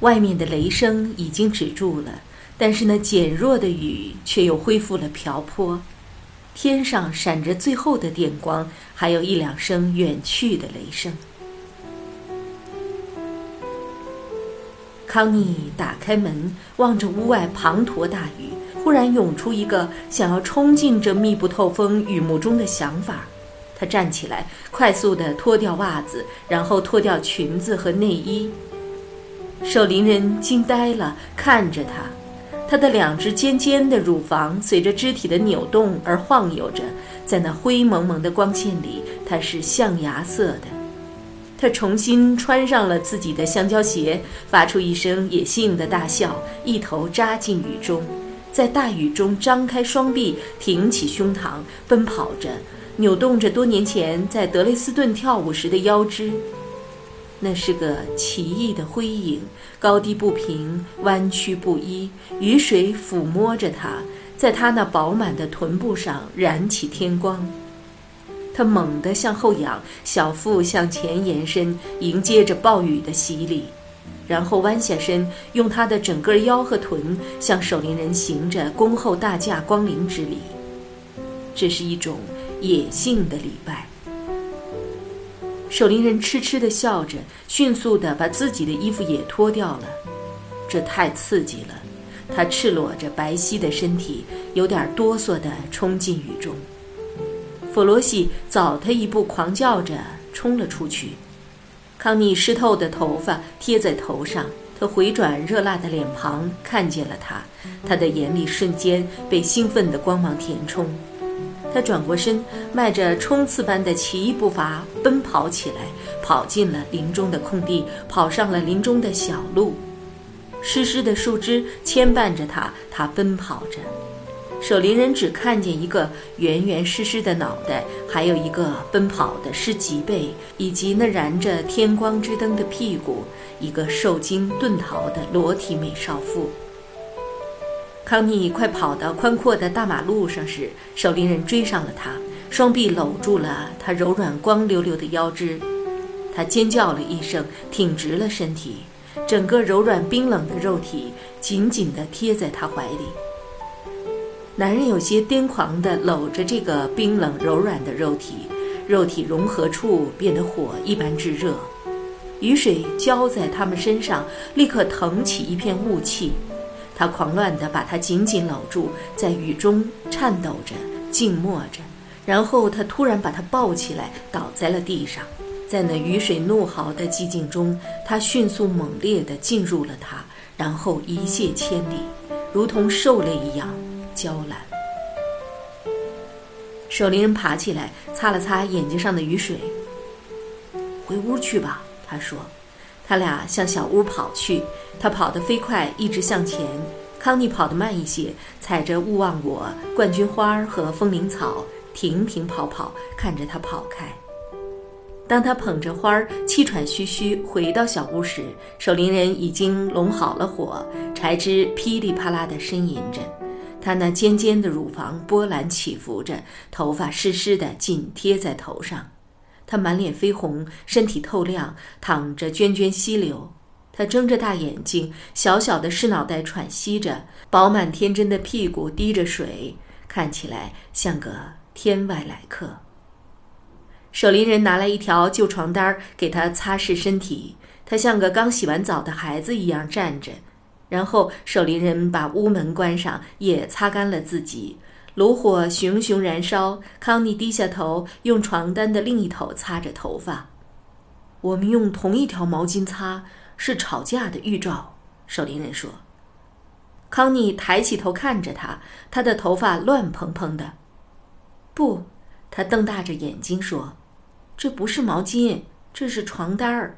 外面的雷声已经止住了，但是那减弱的雨却又恢复了瓢泼。天上闪着最后的电光，还有一两声远去的雷声。康妮打开门，望着屋外滂沱大雨，忽然涌出一个想要冲进这密不透风雨幕中的想法。她站起来，快速地脱掉袜子，然后脱掉裙子和内衣。守灵人惊呆了，看着他，他的两只尖尖的乳房随着肢体的扭动而晃悠着，在那灰蒙蒙的光线里，它是象牙色的。他重新穿上了自己的香蕉鞋，发出一声野性的大笑，一头扎进雨中，在大雨中张开双臂，挺起胸膛，奔跑着，扭动着多年前在德累斯顿跳舞时的腰肢。那是个奇异的灰影，高低不平，弯曲不一。雨水抚摸着它，在它那饱满的臀部上燃起天光。它猛地向后仰，小腹向前延伸，迎接着暴雨的洗礼，然后弯下身，用它的整个腰和臀向守灵人行着恭候大驾光临之礼。这是一种野性的礼拜。守灵人痴痴地笑着，迅速地把自己的衣服也脱掉了。这太刺激了，他赤裸着白皙的身体，有点哆嗦地冲进雨中。弗罗西早他一步，狂叫着冲了出去。康妮湿透的头发贴在头上，他回转热辣的脸庞，看见了他，他的眼里瞬间被兴奋的光芒填充。他转过身，迈着冲刺般的奇异步伐奔跑起来，跑进了林中的空地，跑上了林中的小路。湿湿的树枝牵绊着他，他奔跑着。守林人只看见一个圆圆湿湿的脑袋，还有一个奔跑的湿脊背，以及那燃着天光之灯的屁股，一个受惊遁逃的裸体美少妇。康妮快跑到宽阔的大马路上时，守林人追上了他，双臂搂住了他柔软光溜溜的腰肢。他尖叫了一声，挺直了身体，整个柔软冰冷的肉体紧紧地贴在他怀里。男人有些癫狂地搂着这个冰冷柔软的肉体，肉体融合处变得火一般炙热。雨水浇在他们身上，立刻腾起一片雾气。他狂乱地把她紧紧搂住，在雨中颤抖着、静默着，然后他突然把她抱起来，倒在了地上。在那雨水怒嚎的寂静中，他迅速猛烈地进入了她，然后一泻千里，如同兽类一样娇懒。守灵人爬起来，擦了擦眼睛上的雨水。回屋去吧，他说。他俩向小屋跑去，他跑得飞快，一直向前。康妮跑得慢一些，踩着勿忘我、冠军花和风铃草，停停跑跑，看着他跑开。当他捧着花儿，气喘吁吁回到小屋时，守灵人已经拢好了火，柴枝噼里啪啦地呻吟着，他那尖尖的乳房波澜起伏着，头发湿湿的紧贴在头上。他满脸绯红，身体透亮，淌着涓涓溪流。他睁着大眼睛，小小的湿脑袋喘息着，饱满天真的屁股滴着水，看起来像个天外来客。守林人拿来一条旧床单给他擦拭身体，他像个刚洗完澡的孩子一样站着。然后守林人把屋门关上，也擦干了自己。炉火熊熊燃烧，康妮低下头，用床单的另一头擦着头发。我们用同一条毛巾擦，是吵架的预兆。守灵人说。康妮抬起头看着他，他的头发乱蓬蓬的。不，他瞪大着眼睛说：“这不是毛巾，这是床单儿。”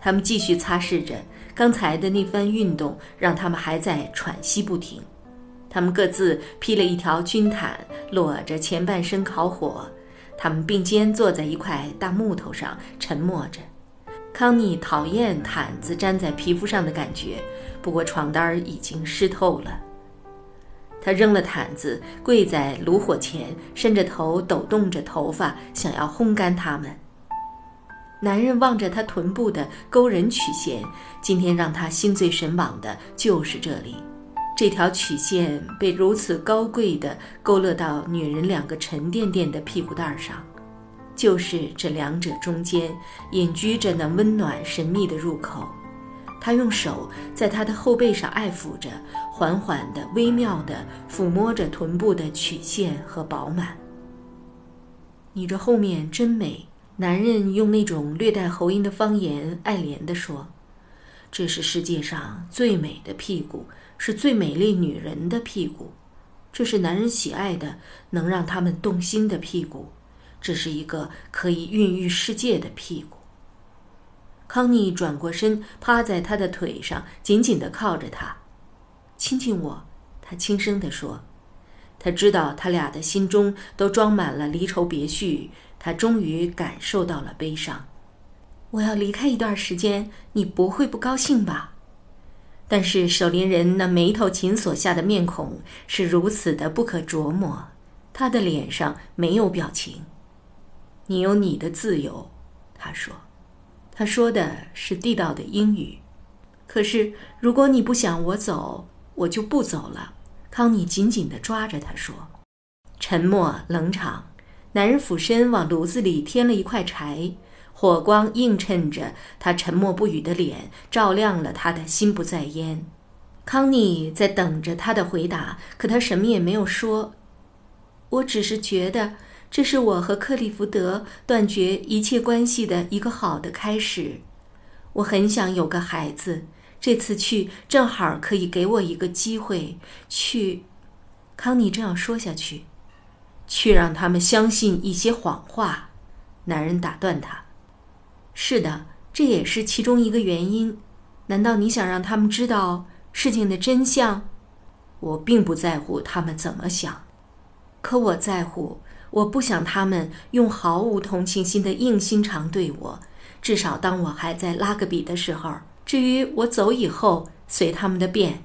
他们继续擦拭着。刚才的那番运动让他们还在喘息不停。他们各自披了一条军毯，裸着前半身烤火。他们并肩坐在一块大木头上，沉默着。康妮讨厌毯子粘在皮肤上的感觉，不过床单已经湿透了。他扔了毯子，跪在炉火前，伸着头，抖动着头发，想要烘干它们。男人望着他臀部的勾人曲线，今天让他心醉神往的就是这里。这条曲线被如此高贵地勾勒到女人两个沉甸甸的屁股蛋上，就是这两者中间隐居着那温暖神秘的入口。他用手在她的后背上爱抚着，缓缓地、微妙地抚摸着臀部的曲线和饱满。你这后面真美。男人用那种略带喉音的方言爱怜地说：“这是世界上最美的屁股，是最美丽女人的屁股，这是男人喜爱的，能让他们动心的屁股，这是一个可以孕育世界的屁股。”康妮转过身，趴在他的腿上，紧紧地靠着他，亲亲我。他轻声地说：“他知道他俩的心中都装满了离愁别绪。”他终于感受到了悲伤。我要离开一段时间，你不会不高兴吧？但是守林人那眉头紧锁下的面孔是如此的不可琢磨，他的脸上没有表情。你有你的自由，他说。他说的是地道的英语。可是如果你不想我走，我就不走了。康妮紧紧地抓着他说。沉默，冷场。男人俯身往炉子里添了一块柴，火光映衬着他沉默不语的脸，照亮了他的心不在焉。康妮在等着他的回答，可他什么也没有说。我只是觉得这是我和克利福德断绝一切关系的一个好的开始。我很想有个孩子，这次去正好可以给我一个机会去。康妮正要说下去。去让他们相信一些谎话，男人打断他：“是的，这也是其中一个原因。难道你想让他们知道事情的真相？我并不在乎他们怎么想，可我在乎。我不想他们用毫无同情心的硬心肠对我。至少当我还在拉格比的时候。至于我走以后，随他们的便。”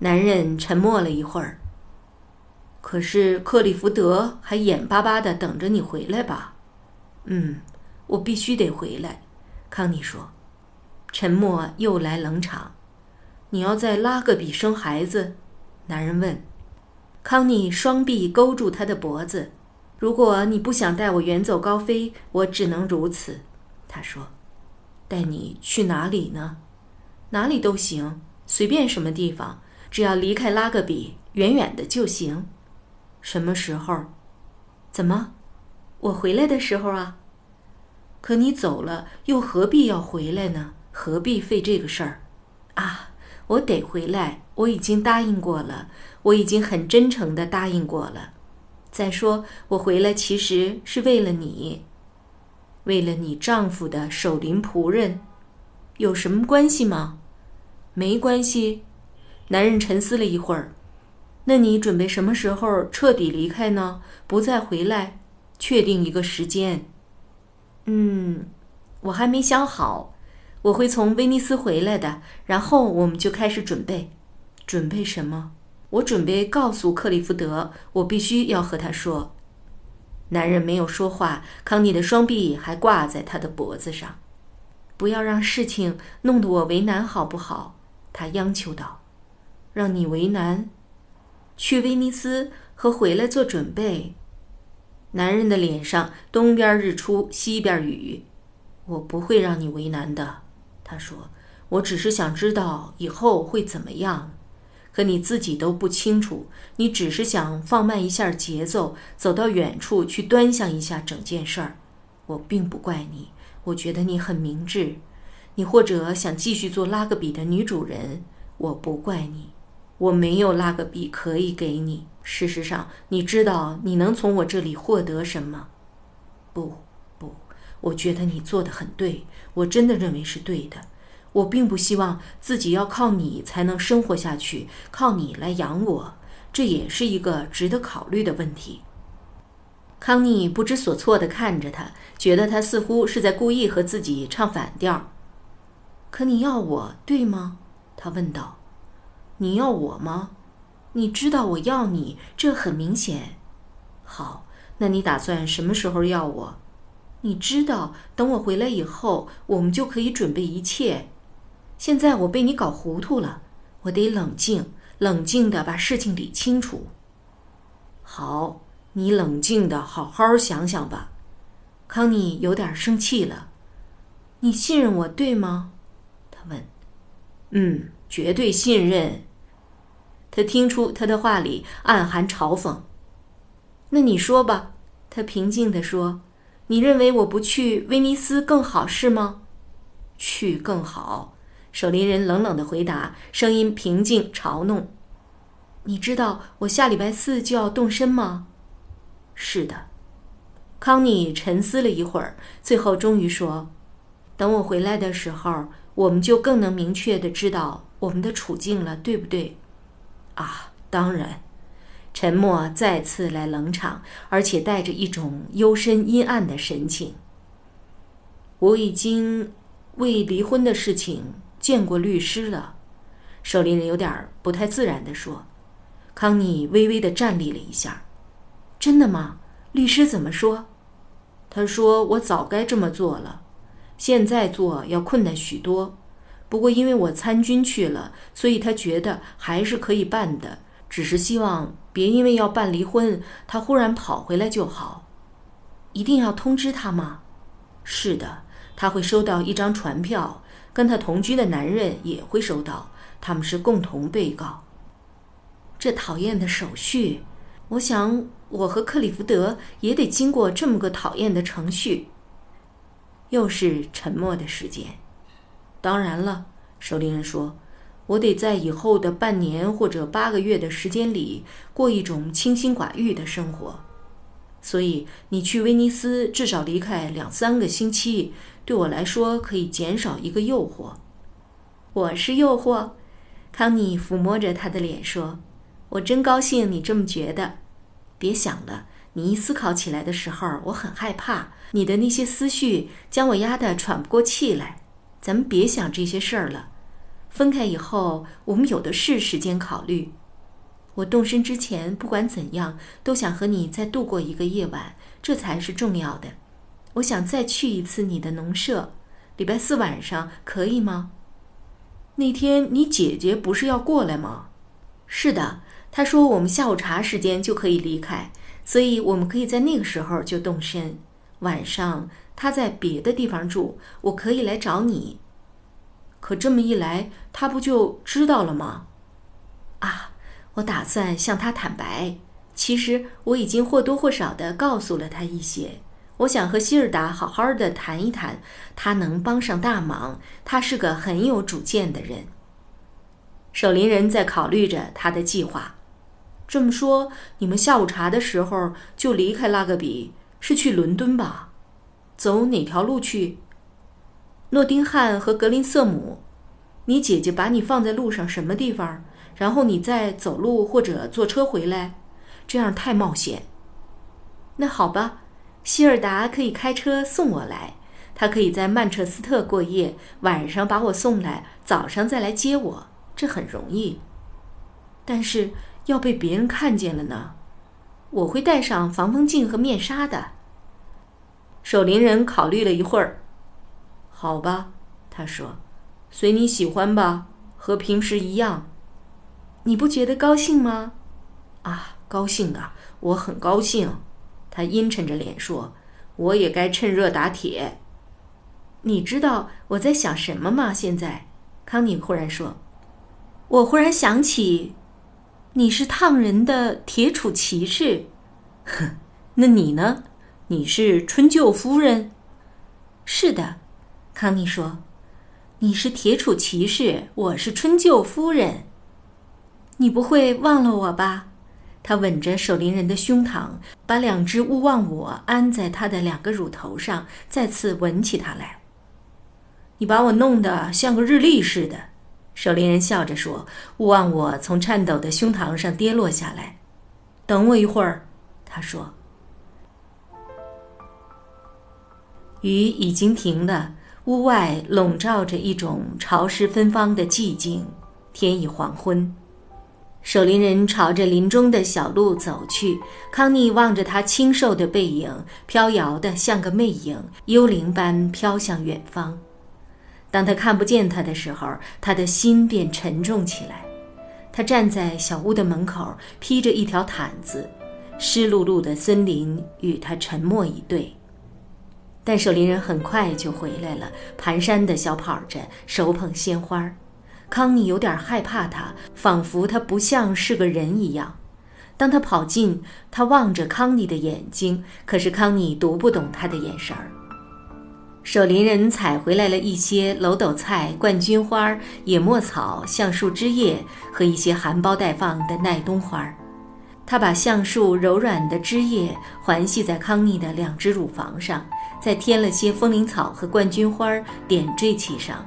男人沉默了一会儿。可是克利福德还眼巴巴的等着你回来吧？嗯，我必须得回来。康妮说。沉默又来冷场。你要在拉格比生孩子？男人问。康妮双臂勾住他的脖子。如果你不想带我远走高飞，我只能如此。他说。带你去哪里呢？哪里都行，随便什么地方，只要离开拉格比，远远的就行。什么时候？怎么？我回来的时候啊。可你走了，又何必要回来呢？何必费这个事儿？啊，我得回来，我已经答应过了，我已经很真诚的答应过了。再说，我回来其实是为了你，为了你丈夫的守灵仆人，有什么关系吗？没关系。男人沉思了一会儿。那你准备什么时候彻底离开呢？不再回来？确定一个时间？嗯，我还没想好。我会从威尼斯回来的，然后我们就开始准备。准备什么？我准备告诉克利福德，我必须要和他说。男人没有说话，康妮的双臂还挂在他的脖子上。不要让事情弄得我为难，好不好？他央求道。让你为难？去威尼斯和回来做准备。男人的脸上东边日出西边雨，我不会让你为难的。他说：“我只是想知道以后会怎么样，可你自己都不清楚。你只是想放慢一下节奏，走到远处去端详一下整件事儿。我并不怪你，我觉得你很明智。你或者想继续做拉格比的女主人，我不怪你。”我没有拉个笔可以给你。事实上，你知道你能从我这里获得什么？不，不，我觉得你做的很对，我真的认为是对的。我并不希望自己要靠你才能生活下去，靠你来养我，这也是一个值得考虑的问题。”康妮不知所措地看着他，觉得他似乎是在故意和自己唱反调。可你要我对吗？他问道。你要我吗？你知道我要你，这很明显。好，那你打算什么时候要我？你知道，等我回来以后，我们就可以准备一切。现在我被你搞糊涂了，我得冷静，冷静地把事情理清楚。好，你冷静地好好想想吧。康妮有点生气了。你信任我，对吗？他问。嗯，绝对信任。他听出他的话里暗含嘲讽。那你说吧，他平静地说：“你认为我不去威尼斯更好是吗？”“去更好。”守林人冷冷的回答，声音平静嘲弄。“你知道我下礼拜四就要动身吗？”“是的。”康妮沉思了一会儿，最后终于说：“等我回来的时候，我们就更能明确的知道我们的处境了，对不对？”啊，当然，沉默再次来冷场，而且带着一种幽深阴暗的神情。我已经为离婚的事情见过律师了，守林人有点不太自然地说。康妮微微的站立了一下。真的吗？律师怎么说？他说我早该这么做了，现在做要困难许多。不过，因为我参军去了，所以他觉得还是可以办的。只是希望别因为要办离婚，他忽然跑回来就好。一定要通知他吗？是的，他会收到一张传票，跟他同居的男人也会收到，他们是共同被告。这讨厌的手续，我想我和克里福德也得经过这么个讨厌的程序。又是沉默的时间。当然了，守林人说：“我得在以后的半年或者八个月的时间里过一种清心寡欲的生活，所以你去威尼斯至少离开两三个星期，对我来说可以减少一个诱惑。”我是诱惑，康妮抚摸着他的脸说：“我真高兴你这么觉得。别想了，你一思考起来的时候，我很害怕你的那些思绪将我压得喘不过气来。”咱们别想这些事儿了。分开以后，我们有的是时间考虑。我动身之前，不管怎样，都想和你再度过一个夜晚，这才是重要的。我想再去一次你的农舍，礼拜四晚上可以吗？那天你姐姐不是要过来吗？是的，她说我们下午茶时间就可以离开，所以我们可以在那个时候就动身。晚上。他在别的地方住，我可以来找你。可这么一来，他不就知道了吗？啊，我打算向他坦白。其实我已经或多或少的告诉了他一些。我想和希尔达好好的谈一谈，他能帮上大忙。他是个很有主见的人。守林人在考虑着他的计划。这么说，你们下午茶的时候就离开拉格比，是去伦敦吧？走哪条路去？诺丁汉和格林瑟姆。你姐姐把你放在路上什么地方？然后你再走路或者坐车回来，这样太冒险。那好吧，希尔达可以开车送我来，他可以在曼彻斯特过夜，晚上把我送来，早上再来接我，这很容易。但是要被别人看见了呢？我会戴上防风镜和面纱的。守灵人考虑了一会儿，好吧，他说：“随你喜欢吧，和平时一样。你不觉得高兴吗？”“啊，高兴啊，我很高兴。”他阴沉着脸说：“我也该趁热打铁。”你知道我在想什么吗？现在，康妮忽然说：“我忽然想起，你是烫人的铁杵骑士。哼，那你呢？”你是春舅夫人，是的，康妮说：“你是铁杵骑士，我是春舅夫人。你不会忘了我吧？”他吻着守灵人的胸膛，把两只勿忘我安在他的两个乳头上，再次吻起他来。你把我弄得像个日历似的，守灵人笑着说。勿忘我从颤抖的胸膛上跌落下来。等我一会儿，他说。雨已经停了，屋外笼罩着一种潮湿芬芳的寂静，天已黄昏。守林人朝着林中的小路走去，康妮望着他清瘦的背影，飘摇的像个魅影，幽灵般飘向远方。当他看不见他的时候，他的心便沉重起来。他站在小屋的门口，披着一条毯子，湿漉漉的森林与他沉默以对。但守林人很快就回来了，蹒跚地小跑着，手捧鲜花。康妮有点害怕他，仿佛他不像是个人一样。当他跑近，他望着康妮的眼睛，可是康妮读不懂他的眼神儿。守林人采回来了一些楼斗菜、冠军花、野墨草、橡树枝叶和一些含苞待放的耐冬花。他把橡树柔软的枝叶环系在康妮的两只乳房上。再添了些风铃草和冠军花点缀其上，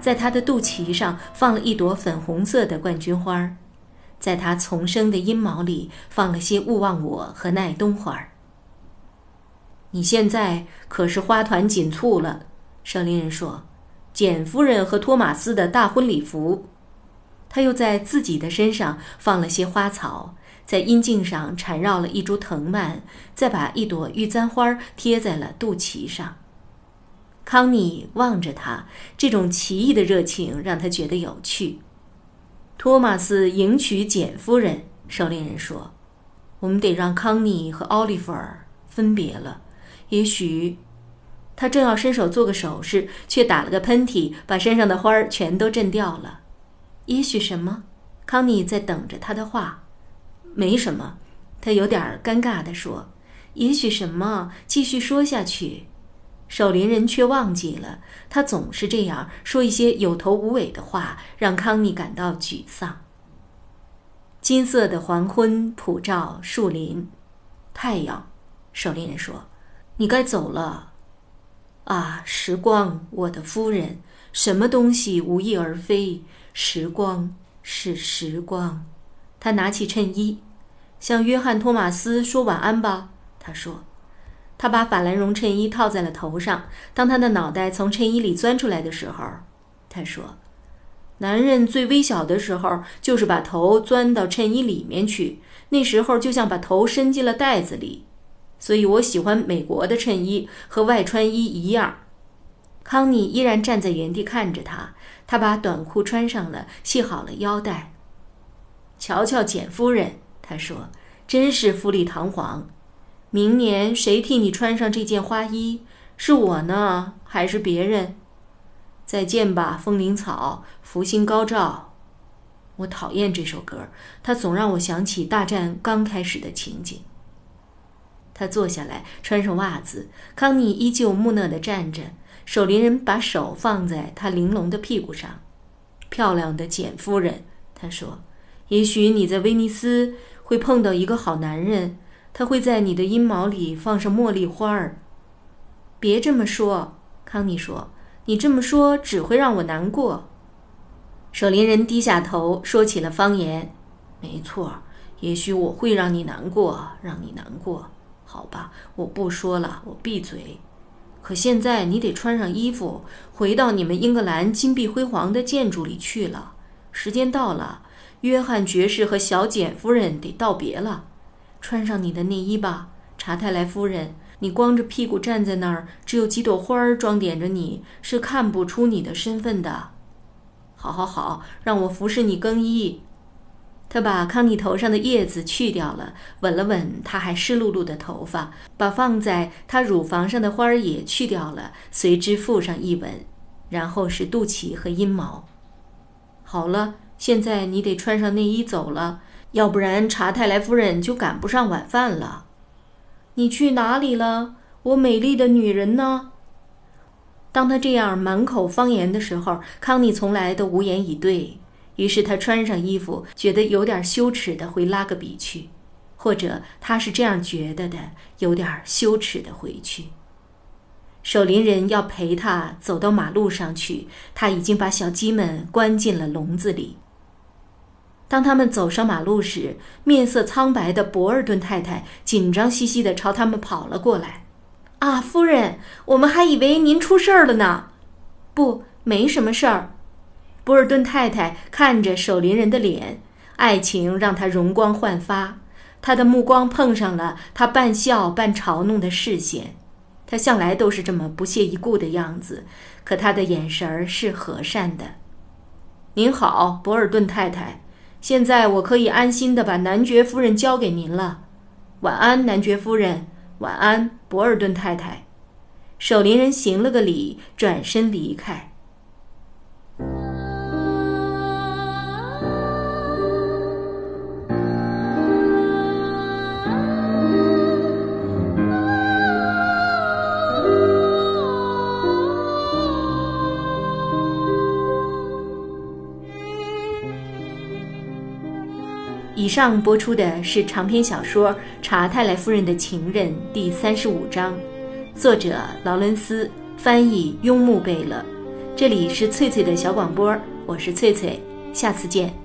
在她的肚脐上放了一朵粉红色的冠军花，在她丛生的阴毛里放了些勿忘我和耐冬花。你现在可是花团锦簇了，守灵人说。简夫人和托马斯的大婚礼服，他又在自己的身上放了些花草。在阴茎上缠绕了一株藤蔓，再把一朵玉簪花贴在了肚脐上。康妮望着他，这种奇异的热情让他觉得有趣。托马斯迎娶简夫人，守灵人说：“我们得让康妮和奥利弗尔分别了。也许……”他正要伸手做个手势，却打了个喷嚏，把身上的花儿全都震掉了。也许什么？康妮在等着他的话。没什么，他有点尴尬地说：“也许什么？”继续说下去，守林人却忘记了。他总是这样说一些有头无尾的话，让康妮感到沮丧。金色的黄昏普照树林，太阳。守林人说：“你该走了。”啊，时光，我的夫人，什么东西无翼而飞？时光是时光。他拿起衬衣，向约翰·托马斯说晚安吧。他说：“他把法兰绒衬衣套在了头上。当他的脑袋从衬衣里钻出来的时候，他说：‘男人最微小的时候，就是把头钻到衬衣里面去。那时候就像把头伸进了袋子里。所以我喜欢美国的衬衣，和外穿衣一样。’康妮依然站在原地看着他。他把短裤穿上了，系好了腰带。”瞧瞧，简夫人，她说：“真是富丽堂皇。明年谁替你穿上这件花衣？是我呢，还是别人？”再见吧，风铃草，福星高照。我讨厌这首歌，它总让我想起大战刚开始的情景。他坐下来，穿上袜子。康妮依旧木讷地站着，守灵人把手放在他玲珑的屁股上。漂亮的简夫人，他说。也许你在威尼斯会碰到一个好男人，他会在你的阴毛里放上茉莉花儿。别这么说，康妮说，你这么说只会让我难过。守林人低下头说起了方言。没错，也许我会让你难过，让你难过。好吧，我不说了，我闭嘴。可现在你得穿上衣服，回到你们英格兰金碧辉煌的建筑里去了。时间到了。约翰爵士和小简夫人得道别了，穿上你的内衣吧，查泰莱夫人。你光着屁股站在那儿，只有几朵花儿装点着你，是看不出你的身份的。好，好，好，让我服侍你更衣。他把康妮头上的叶子去掉了，吻了吻她还湿漉漉的头发，把放在她乳房上的花儿也去掉了，随之附上一吻，然后是肚脐和阴毛。好了。现在你得穿上内衣走了，要不然查泰莱夫人就赶不上晚饭了。你去哪里了，我美丽的女人呢？当他这样满口方言的时候，康妮从来都无言以对。于是他穿上衣服，觉得有点羞耻的回拉格比去。或者他是这样觉得的，有点羞耻的回去。守林人要陪他走到马路上去，他已经把小鸡们关进了笼子里。当他们走上马路时，面色苍白的博尔顿太太紧张兮兮地朝他们跑了过来。“啊，夫人，我们还以为您出事儿了呢。”“不，没什么事儿。”博尔顿太太看着守林人的脸，爱情让他容光焕发。他的目光碰上了他半笑半嘲弄的视线。他向来都是这么不屑一顾的样子，可他的眼神儿是和善的。“您好，博尔顿太太。”现在我可以安心的把男爵夫人交给您了，晚安，男爵夫人，晚安，博尔顿太太。守林人行了个礼，转身离开。以上播出的是长篇小说《查泰莱夫人的情人》第三十五章，作者劳伦斯，翻译雍木贝勒。这里是翠翠的小广播，我是翠翠，下次见。